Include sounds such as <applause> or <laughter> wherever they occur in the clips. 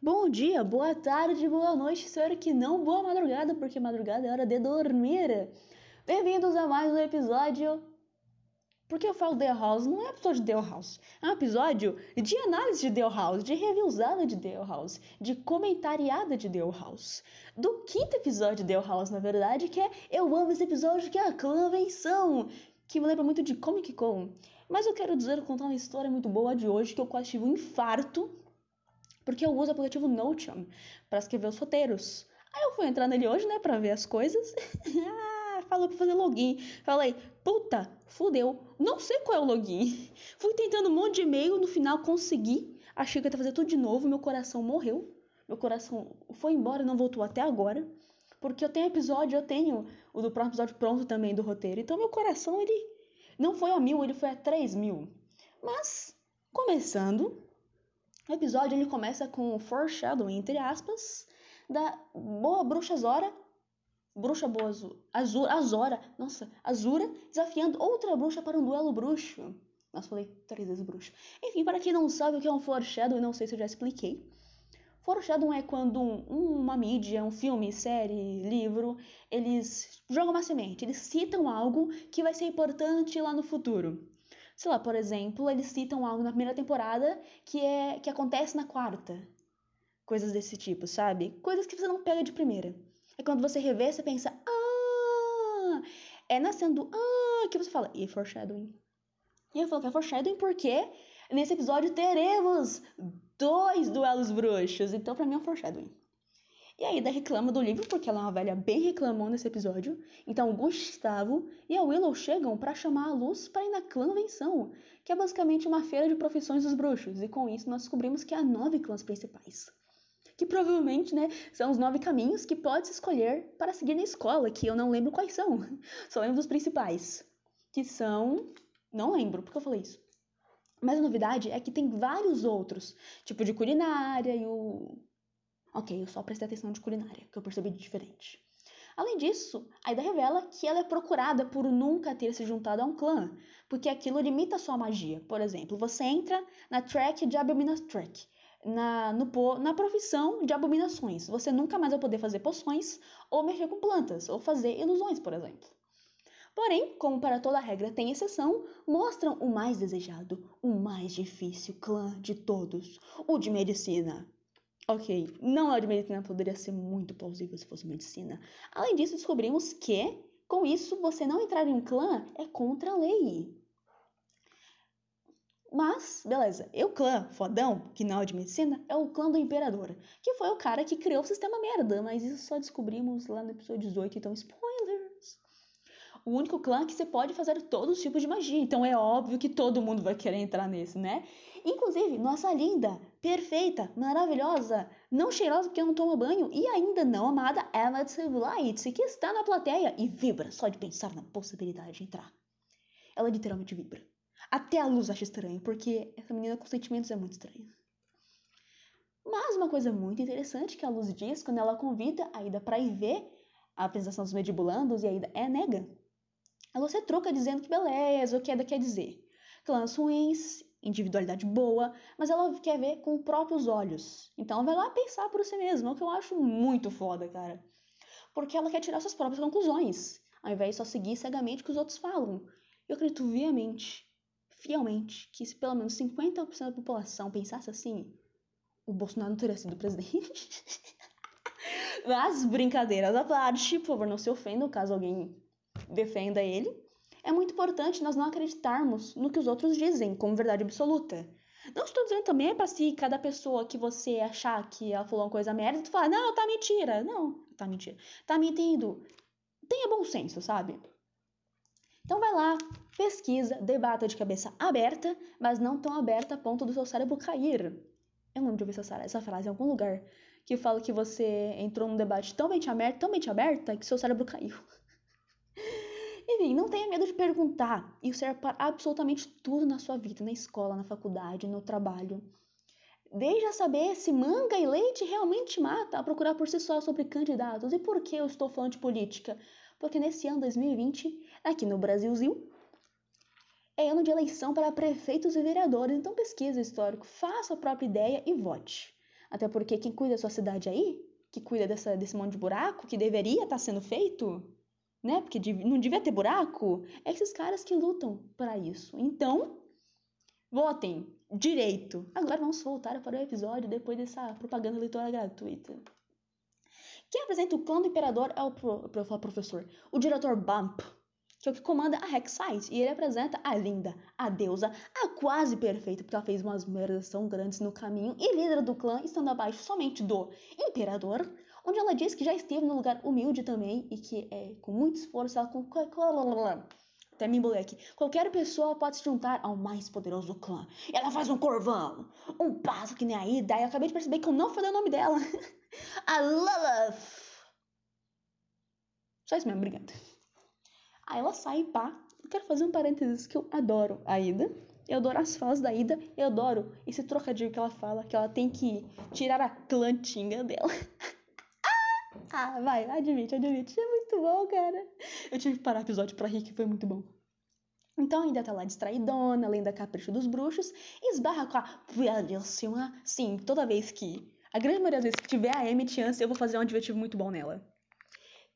Bom dia, boa tarde, boa noite, senhor que não boa madrugada, porque madrugada é hora de dormir. Bem-vindos a mais um episódio. Por que eu falo The House? Não é episódio de The House, é um episódio de análise de The House, de reviewzada de The House, de comentariada de The House. Do quinto episódio de The House, na verdade, que é Eu amo esse episódio, que é a convenção, que me lembra muito de Comic Con. Mas eu quero dizer, contar uma história muito boa de hoje, que eu quase tive um infarto porque eu uso o aplicativo Notion para escrever os roteiros. Aí eu fui entrar nele hoje, né, para ver as coisas. <laughs> ah, falou para fazer login. Falei, puta, fudeu, não sei qual é o login. <laughs> Fui tentando um monte de e-mail, no final consegui. Achei que ia fazer tudo de novo, meu coração morreu. Meu coração foi embora e não voltou até agora. Porque eu tenho episódio, eu tenho o do próximo episódio pronto também do roteiro. Então meu coração, ele não foi a mil, ele foi a três mil. Mas, começando, o episódio ele começa com o foreshadowing, entre aspas, da boa bruxa Zora, bruxa boa Azura, Azora, nossa, Azura, desafiando outra bruxa para um duelo bruxo. Nossa, falei três vezes bruxo. Enfim, para quem não sabe o que é um foreshadowing, não sei se eu já expliquei. Foreshadowing é quando um, uma mídia, um filme, série, livro, eles jogam uma semente, eles citam algo que vai ser importante lá no futuro. Sei lá, por exemplo, eles citam algo na primeira temporada que é que acontece na quarta. Coisas desse tipo, sabe? Coisas que você não pega de primeira. É quando você revê, você pensa, ah! É nascendo, ah, que você fala, e foreshadowing. E eu falo que é foreshadowing porque nesse episódio teremos dois duelos bruxos. Então, pra mim é um foreshadowing. E a Ida reclama do livro, porque ela é uma velha bem reclamona nesse episódio. Então Gustavo e a Willow chegam para chamar a Luz para ir na clãvenção, que é basicamente uma feira de profissões dos bruxos. E com isso nós descobrimos que há nove clãs principais. Que provavelmente, né, são os nove caminhos que pode escolher para seguir na escola, que eu não lembro quais são. <laughs> Só lembro dos principais. Que são. Não lembro, porque eu falei isso. Mas a novidade é que tem vários outros, tipo de culinária e o Ok, eu só prestei atenção de culinária, que eu percebi de diferente. Além disso, a Ida revela que ela é procurada por nunca ter se juntado a um clã, porque aquilo limita sua magia. Por exemplo, você entra na track de Abominação Track, na, no, na profissão de abominações. Você nunca mais vai poder fazer poções, ou mexer com plantas, ou fazer ilusões, por exemplo. Porém, como para toda regra tem exceção, mostram o mais desejado, o mais difícil clã de todos, o de medicina. Ok, não é de medicina, poderia ser muito plausível se fosse medicina. Além disso, descobrimos que, com isso, você não entrar em um clã é contra a lei. Mas, beleza, e o clã fodão, que não é de medicina, é o clã do imperador, que foi o cara que criou o sistema merda, mas isso só descobrimos lá no episódio 18, então spoilers. O único clã que você pode fazer todos os tipos de magia, então é óbvio que todo mundo vai querer entrar nesse, né? Inclusive, nossa linda, perfeita, maravilhosa, não cheirosa porque não toma banho e ainda não amada Emma Light, que está na plateia e vibra só de pensar na possibilidade de entrar. Ela literalmente vibra. Até a luz acha estranho, porque essa menina com sentimentos é muito estranha. Mas uma coisa muito interessante que a Luz diz quando ela convida a Ida para ir ver a apresentação dos Medibulandos e a Ida é nega. A Luz troca dizendo que beleza, o que Ida quer dizer. Clãs ruins individualidade boa, mas ela quer ver com os próprios olhos. Então ela vai lá pensar por si mesma, o que eu acho muito foda, cara. Porque ela quer tirar suas próprias conclusões, ao invés de só seguir cegamente o que os outros falam. Eu acredito viamente, fielmente, que se pelo menos 50% da população pensasse assim, o Bolsonaro não teria sido presidente. <laughs> Mas brincadeiras à parte, por favor, não se ofendam caso alguém defenda ele é muito importante nós não acreditarmos no que os outros dizem como verdade absoluta. Não estou dizendo também para se cada pessoa que você achar que ela falou uma coisa merda, tu fala, não, tá mentira. Não, tá mentira. Tá mentindo. Tenha bom senso, sabe? Então vai lá, pesquisa, debata de cabeça aberta, mas não tão aberta a ponto do seu cérebro cair. Eu lembro de ouvir essa, essa frase em algum lugar que fala que você entrou num debate tão mente aberta, tão mente aberta, que seu cérebro caiu. Enfim, não tenha medo de perguntar. Isso serve para absolutamente tudo na sua vida, na escola, na faculdade, no trabalho. Desde a saber se manga e leite realmente mata a procurar por si só sobre candidatos. E por que eu estou falando de política? Porque nesse ano 2020, aqui no Brasilzinho, é ano de eleição para prefeitos e vereadores. Então pesquise o histórico, faça a própria ideia e vote. Até porque quem cuida da sua cidade aí, que cuida dessa, desse monte de buraco, que deveria estar tá sendo feito, né? Porque não devia ter buraco, é esses caras que lutam para isso. Então, votem direito. Agora vamos voltar para o episódio depois dessa propaganda eleitoral gratuita. Quem apresenta o clã do imperador é o pro, pro, professor, o diretor Bump, que é o que comanda a Hexite, e ele apresenta a linda, a deusa, a quase perfeita, porque ela fez umas merdas tão grandes no caminho, e líder do clã, estando abaixo somente do imperador, onde ela diz que já esteve no lugar humilde também, e que é, com muito esforço ela... Com, até me aqui. Qualquer pessoa pode se juntar ao mais poderoso clã. E ela faz um corvão, um passo que nem a Ida. E eu acabei de perceber que eu não falei o nome dela. <laughs> a Lilith. Só isso mesmo, obrigada. Aí ela sai, pá. Eu quero fazer um parênteses que eu adoro a Ida. Eu adoro as falas da Ida. Eu adoro esse trocadilho que ela fala, que ela tem que tirar a plantinha dela. <laughs> ah, vai, admite, admite. É muito bom, cara. Eu tive que parar o episódio pra rir, que foi muito bom. Então ainda tá lá distraidona, além da capricho dos bruxos, esbarra com a belíssima. Sim, toda vez que. A grande maioria das vezes que tiver a Emmett antes, eu vou fazer um adjetivo muito bom nela.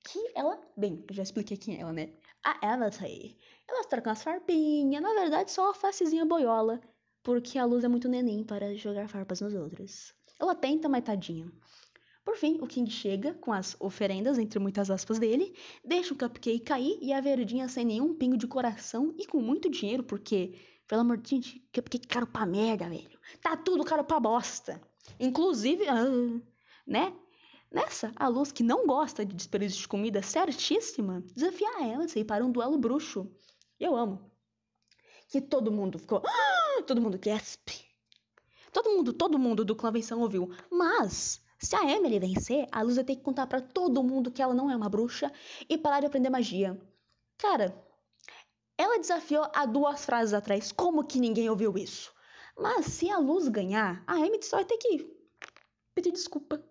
Que ela. Bem, eu já expliquei quem é ela, né? A Avatar. Ela troca umas farpinhas, na verdade só uma facezinha boiola, porque a luz é muito neném para jogar farpas nos outros. Ela tenta, mas tadinha. Por fim, o King chega com as oferendas, entre muitas aspas dele, deixa o cupcake cair e a verdinha sem nenhum pingo de coração e com muito dinheiro, porque, pelo amor de Deus, cupcake caro pra merda, velho. Tá tudo caro pra bosta. Inclusive, uh, né? Nessa, a Luz, que não gosta de desperdício de comida certíssima, desafia ela a ir para um duelo bruxo. Eu amo. Que todo mundo ficou. Ah! Todo mundo gasp. Todo mundo, todo mundo do clã Venção ouviu. Mas se a Emily vencer, a Luz vai ter que contar para todo mundo que ela não é uma bruxa e parar de aprender magia. Cara, ela desafiou há duas frases atrás. Como que ninguém ouviu isso? Mas se a Luz ganhar, a Emily só vai ter que pedir desculpa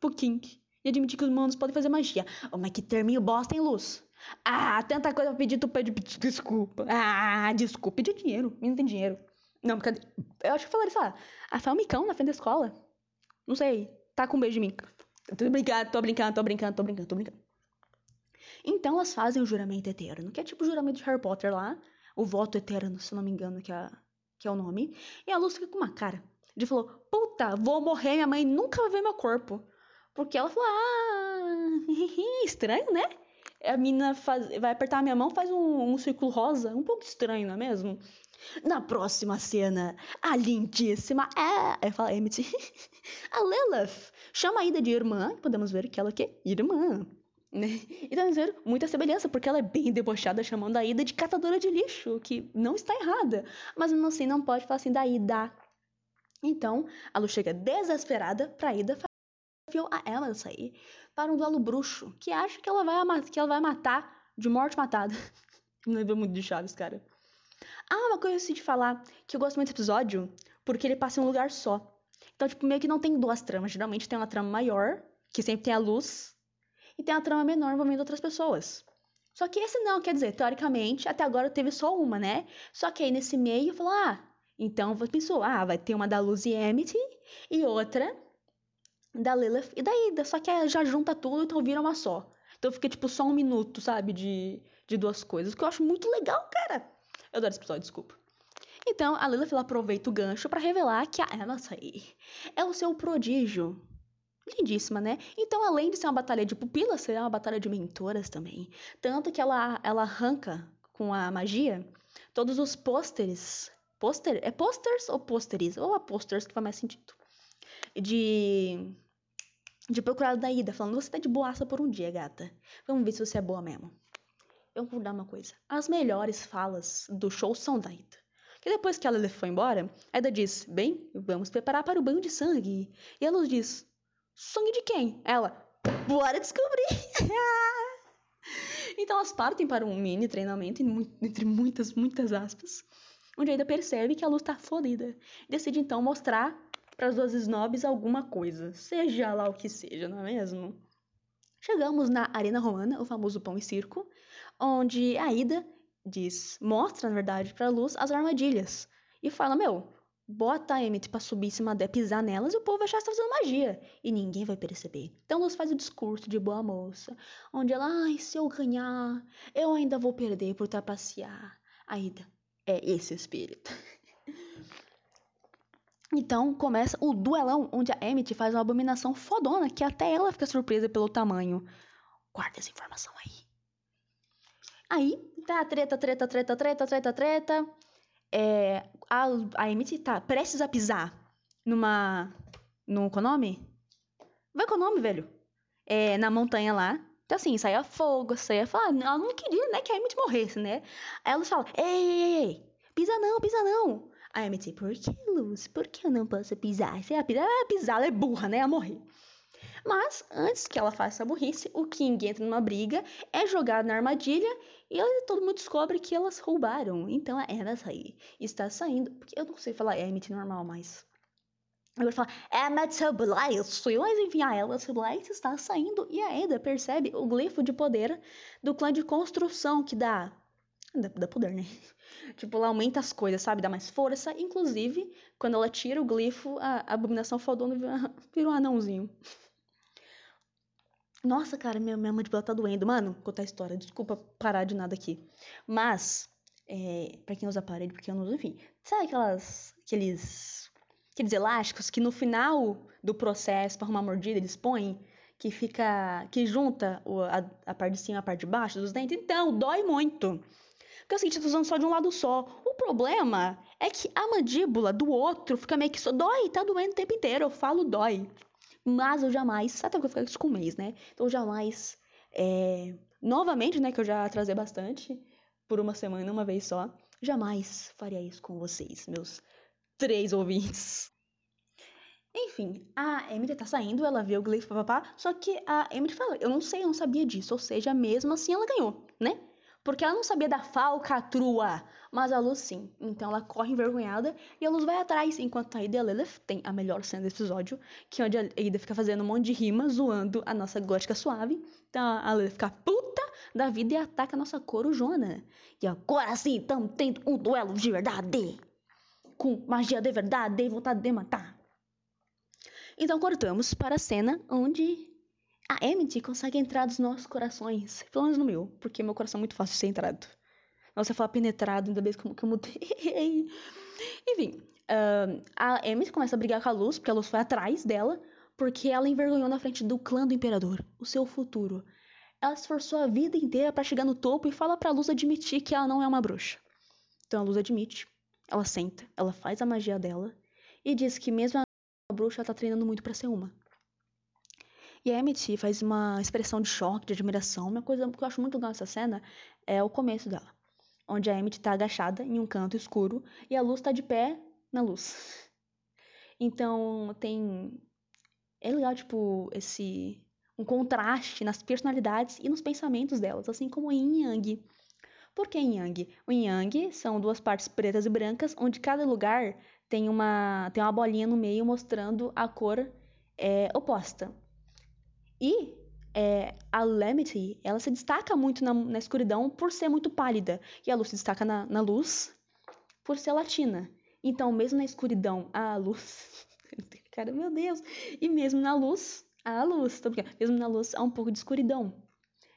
pro King e admitir que os humanos podem fazer magia. Oh, mas que terminho bosta, hein, Luz? Ah, tanta coisa pra pedir, tu pede desculpa. Ah, desculpa, pedir dinheiro. Não tem dinheiro. Não, cadê? Eu acho que falei isso lá. A Fel Micão na frente da escola. Não sei tá com um beijo de mim. Tô brincando, tô brincando, tô brincando, tô brincando, tô brincando. Então elas fazem o juramento eterno, que é tipo o juramento de Harry Potter lá, o voto eterno, se não me engano, que é, que é o nome. E a Luz fica com uma cara de falou: Puta, vou morrer, minha mãe nunca vai ver meu corpo. Porque ela falou: Ah, <laughs> estranho, né? A menina faz, vai apertar a minha mão, faz um, um círculo rosa, um pouco estranho, não é mesmo? Na próxima cena, a lindíssima é, é fala Emmett, <laughs> a Lilith chama a Ida de irmã, e podemos ver que ela é irmã. Né? E podemos ver muita semelhança, porque ela é bem debochada chamando a Ida de catadora de lixo, que não está errada, mas não assim não pode falar assim da Ida. Então, a Lu chega desesperada pra Ida desafiou a ela sair para um duelo bruxo, que acha que ela vai, que ela vai matar de morte matada. <laughs> Me lembra muito de Chaves, cara. Ah, uma coisa assim de falar, que eu gosto muito desse episódio, porque ele passa em um lugar só. Então, tipo, meio que não tem duas tramas. Geralmente tem uma trama maior, que sempre tem a luz, e tem uma trama menor envolvendo outras pessoas. Só que esse não, quer dizer, teoricamente, até agora teve só uma, né? Só que aí nesse meio falou, ah, então pensou, ah, vai ter uma da Luz e Amity e outra da Lilith e da Ida. Só que já junta tudo, então vira uma só. Então fica tipo só um minuto, sabe, de, de duas coisas. Que eu acho muito legal, cara. Eu adoro esse episódio, desculpa. Então, a Lilith aproveita o gancho para revelar que a Anastasia é o seu prodígio. Lindíssima, né? Então, além de ser uma batalha de pupilas, será uma batalha de mentoras também. Tanto que ela, ela arranca com a magia todos os pôsteres. Pôster? É posters ou pôsteres? Ou a posters que faz mais sentido. De. De procurar da Ida, falando: Você tá de boaça por um dia, gata. Vamos ver se você é boa mesmo eu vou dar uma coisa. As melhores falas do show são da Ida. Que depois que ela foi embora, a Ida diz: Bem, vamos preparar para o banho de sangue. E a Luz diz: Sangue de quem? Ela: Bora descobrir! <laughs> então elas partem para um mini treinamento, entre muitas, muitas aspas, onde a Ida percebe que a Luz está fodida. Decide então mostrar para as duas snobs alguma coisa, seja lá o que seja, não é mesmo? Chegamos na Arena Romana, o famoso pão e circo, onde a Ida diz, mostra, na verdade, para a Luz as armadilhas. E fala, meu, bota a Emmett pra subir em cima dela, pisar nelas e o povo vai achar que tá fazendo magia. E ninguém vai perceber. Então Luz faz o discurso de boa moça, onde ela, ai, se eu ganhar, eu ainda vou perder por trapacear. Ainda é esse espírito. <laughs> Então começa o duelão, onde a Emmett faz uma abominação fodona, que até ela fica surpresa pelo tamanho. Guarda essa informação aí. Aí, tá treta, treta, treta, treta, treta, treta. É, a, a Emmett tá prestes a pisar numa. No nome? Vai com o nome, velho. É, na montanha lá. Então, assim, saia fogo, saia. Fala, ela não queria, né, que a Emmett morresse, né? Aí ela fala: ei, ei, ei, ei, pisa não, pisa não. A Emmett, por que, Luz? Por que eu não posso pisar? Se ela pisar, ela pisar, ela é burra, né? Ela morrer. Mas, antes que ela faça a burrice, o King entra numa briga, é jogado na armadilha e todo mundo descobre que elas roubaram. Então, elas aí está saindo. Porque eu não sei falar Emmett normal, mas. Eu vou falar Emmett Blight. Mas enfim, a Emmett Blight está saindo e a Eda percebe o glifo de poder do clã de construção que dá. Dá, dá poder, né? <laughs> Tipo, ela aumenta as coisas, sabe? Dá mais força. Inclusive, quando ela tira o glifo, a, a abominação fodona vira <laughs> um anãozinho. Nossa, cara, minha, minha mandíbula tá doendo. Mano, contar a história. Desculpa parar de nada aqui. Mas, é, pra quem usa aparelho, porque eu não uso, enfim. Sabe aquelas, aqueles, aqueles elásticos que no final do processo pra arrumar mordida eles põem? Que fica, que junta a, a parte de cima e a parte de baixo dos dentes? Então, dói muito. Porque é o seguinte, tô usando só de um lado só. O problema é que a mandíbula do outro fica meio que só dói, tá doendo o tempo inteiro. Eu falo dói. Mas eu jamais, até porque eu fico com um mês, né? Então eu jamais, é, novamente, né, que eu já trazei bastante, por uma semana, uma vez só, jamais faria isso com vocês, meus três ouvintes. Enfim, a Emily tá saindo, ela vê o Glyph papapá, só que a Emily fala, eu não sei, eu não sabia disso, ou seja, mesmo assim ela ganhou, né? Porque ela não sabia da falcatrua, mas a Luz sim. Então ela corre envergonhada e a Luz vai atrás, enquanto a Ida e a Lilith tem a melhor cena desse episódio, que é onde a Ida fica fazendo um monte de rima, zoando a nossa gótica suave. Então a Lilith fica puta da vida e ataca a nossa corujona. E agora sim, estamos tendo um duelo de verdade. Com magia de verdade e vontade de matar. Então cortamos para a cena onde a Emmett consegue entrar nos nossos corações. Pelo menos no meu, porque meu coração é muito fácil de ser entrado. Nossa, falar penetrado, ainda bem que eu mudei. <laughs> Enfim, uh, a Emmett começa a brigar com a Luz, porque a Luz foi atrás dela, porque ela envergonhou na frente do clã do Imperador, o seu futuro. Ela esforçou a vida inteira para chegar no topo e fala pra Luz admitir que ela não é uma bruxa. Então a Luz admite, ela senta, ela faz a magia dela e diz que mesmo a bruxa ela tá treinando muito para ser uma. E a Emmett faz uma expressão de choque, de admiração. Uma coisa que eu acho muito legal nessa cena é o começo dela. Onde a Emmett tá agachada em um canto escuro e a luz tá de pé na luz. Então tem. É legal, tipo, esse. Um contraste nas personalidades e nos pensamentos delas, assim como em Yang. Por que Yang? O Yang são duas partes pretas e brancas, onde cada lugar tem uma, tem uma bolinha no meio mostrando a cor é, oposta. E é, a Lemity, ela se destaca muito na, na, escuridão por ser muito pálida. E a luz se destaca na, na luz por ser latina. Então, mesmo na escuridão, a luz. <laughs> Cara, meu Deus! E mesmo na luz, a luz. Tô brincando. Mesmo na luz, há um pouco de escuridão.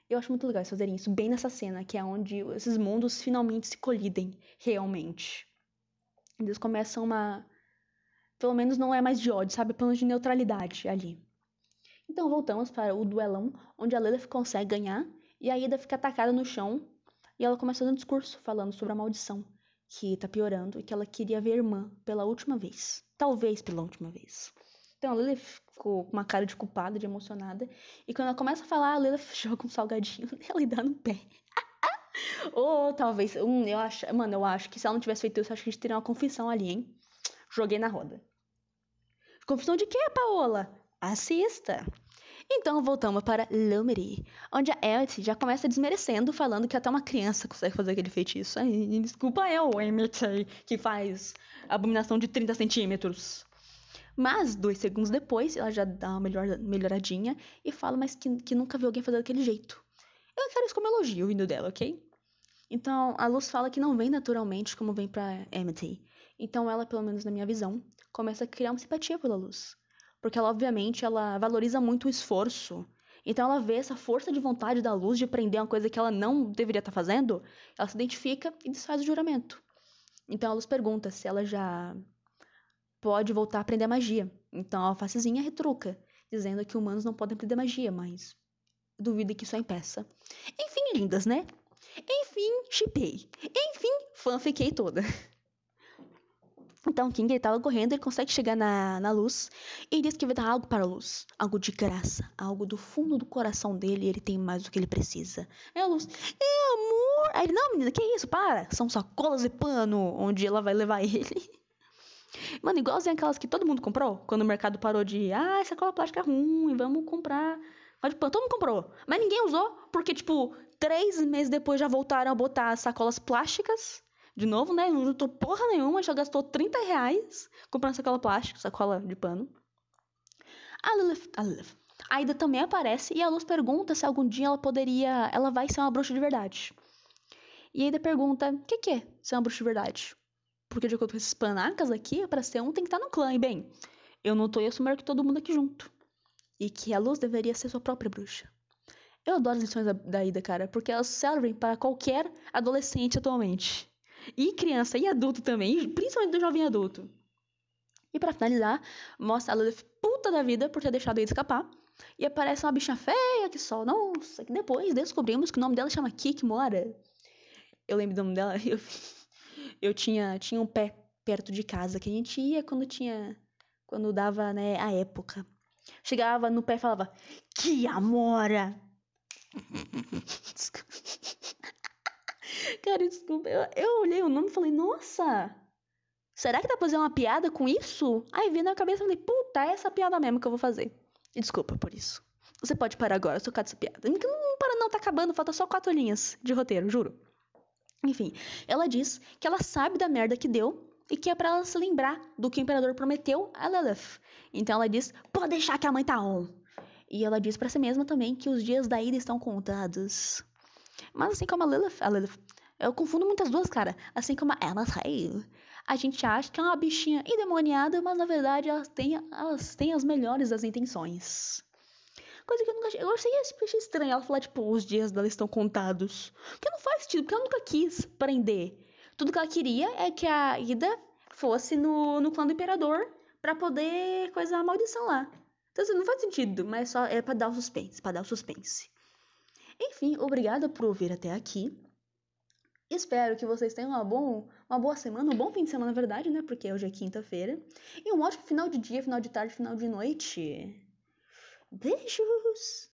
Eu acho muito legal eles fazerem isso bem nessa cena, que é onde esses mundos finalmente se colidem, realmente. Eles começam uma. Pelo menos não é mais de ódio, sabe? Pelo menos de neutralidade ali. Então voltamos para o duelão, onde a Lilith consegue ganhar e a Ida fica atacada no chão e ela começa um discurso falando sobre a maldição que tá piorando e que ela queria ver a irmã pela última vez. Talvez pela última vez. Então a Lilith ficou com uma cara de culpada, de emocionada. E quando ela começa a falar, a Lilith <laughs> joga um salgadinho <laughs> nela e dá no pé. <laughs> Ou talvez, hum, eu acho, mano, eu acho que se ela não tivesse feito isso, acho que a gente teria uma confissão ali, hein? Joguei na roda. Confissão de quê, Paola? Assista! Então voltamos para Lumity, onde a Emmett já começa desmerecendo, falando que até uma criança consegue fazer aquele feitiço. Ai, desculpa eu, Emmett, que faz abominação de 30 centímetros. Mas, dois segundos depois, ela já dá uma melhor, melhoradinha e fala, mas que, que nunca viu alguém fazer daquele jeito. Eu quero isso como elogio vindo dela, ok? Então, a Luz fala que não vem naturalmente como vem pra Emmett. Então ela, pelo menos na minha visão, começa a criar uma simpatia pela luz. Porque ela, obviamente, ela valoriza muito o esforço. Então ela vê essa força de vontade da luz de aprender uma coisa que ela não deveria estar fazendo, ela se identifica e desfaz o juramento. Então a luz pergunta se ela já pode voltar a aprender magia. Então a alfacezinha retruca, dizendo que humanos não podem aprender magia, mas duvido que isso a impeça. Enfim, lindas, né? Enfim, chipei. Enfim, fanfiquei toda. <laughs> Então, King ele tava correndo, ele consegue chegar na, na luz e diz que vai dar algo para a luz, algo de graça, algo do fundo do coração dele, ele tem mais do que ele precisa. É a luz, é amor. Aí ele, não, menina, que isso? Para! São sacolas de pano onde ela vai levar <laughs> ele. Mano, igualzinho aquelas que todo mundo comprou, quando o mercado parou de, ah, essa cola plástica é ruim, vamos comprar. Mas, tipo, todo mundo comprou. Mas ninguém usou, porque, tipo, três meses depois já voltaram a botar sacolas plásticas. De novo, né? Não juntou porra nenhuma, já gastou 30 reais comprando sacola plástica, sacola de pano. A Lilith, a Lilith. Aida também aparece e a Luz pergunta se algum dia ela poderia. Ela vai ser uma bruxa de verdade. E a Aida pergunta: o que, que é ser uma bruxa de verdade? Porque de acordo com esses panacas aqui, para ser um tem que estar no clã. E bem, eu não tô e assumir que todo mundo aqui junto. E que a Luz deveria ser sua própria bruxa. Eu adoro as lições da, da Ida, cara, porque elas servem para qualquer adolescente atualmente. E criança e adulto também, principalmente do jovem adulto. E para finalizar, mostra a Lilith puta da vida por ter deixado ele escapar. E aparece uma bicha feia que só. Nossa, que depois descobrimos que o nome dela chama Kikmora. Eu lembro do nome dela. <laughs> Eu eu tinha, tinha um pé perto de casa que a gente ia quando tinha. Quando dava, né, a época. Chegava no pé e falava, que amora! <laughs> Cara, desculpa. Eu, eu olhei o nome e falei, nossa! Será que dá pra fazer uma piada com isso? Aí vi na cabeça e falei, puta, é essa piada mesmo que eu vou fazer. E desculpa por isso. Você pode parar agora, eu sou dessa piada. Não, não para não, tá acabando, falta só quatro linhas de roteiro, juro. Enfim, ela diz que ela sabe da merda que deu e que é para ela se lembrar do que o imperador prometeu a Lilith. Então ela diz: pode deixar que a mãe tá on. E ela diz para si mesma também que os dias da ida estão contados. Mas assim como a Lilith, a Lilith eu confundo muitas duas, cara. Assim como a Emma Hale. A gente acha que é uma bichinha endemoniada, mas na verdade elas têm, elas têm as melhores das intenções. Coisa que eu nunca achei. Eu achei, achei estranho ela falar, tipo, os dias dela estão contados. Porque não faz sentido, porque ela nunca quis prender. Tudo que ela queria é que a Ida fosse no, no clã do imperador para poder coisar a maldição lá. Então, assim, não faz sentido, mas só é pra dar o suspense, pra dar o suspense. Enfim, obrigada por ouvir até aqui. Espero que vocês tenham uma, bom, uma boa semana, um bom fim de semana, na verdade, né? Porque hoje é quinta-feira. E um ótimo final de dia, final de tarde, final de noite. Beijos!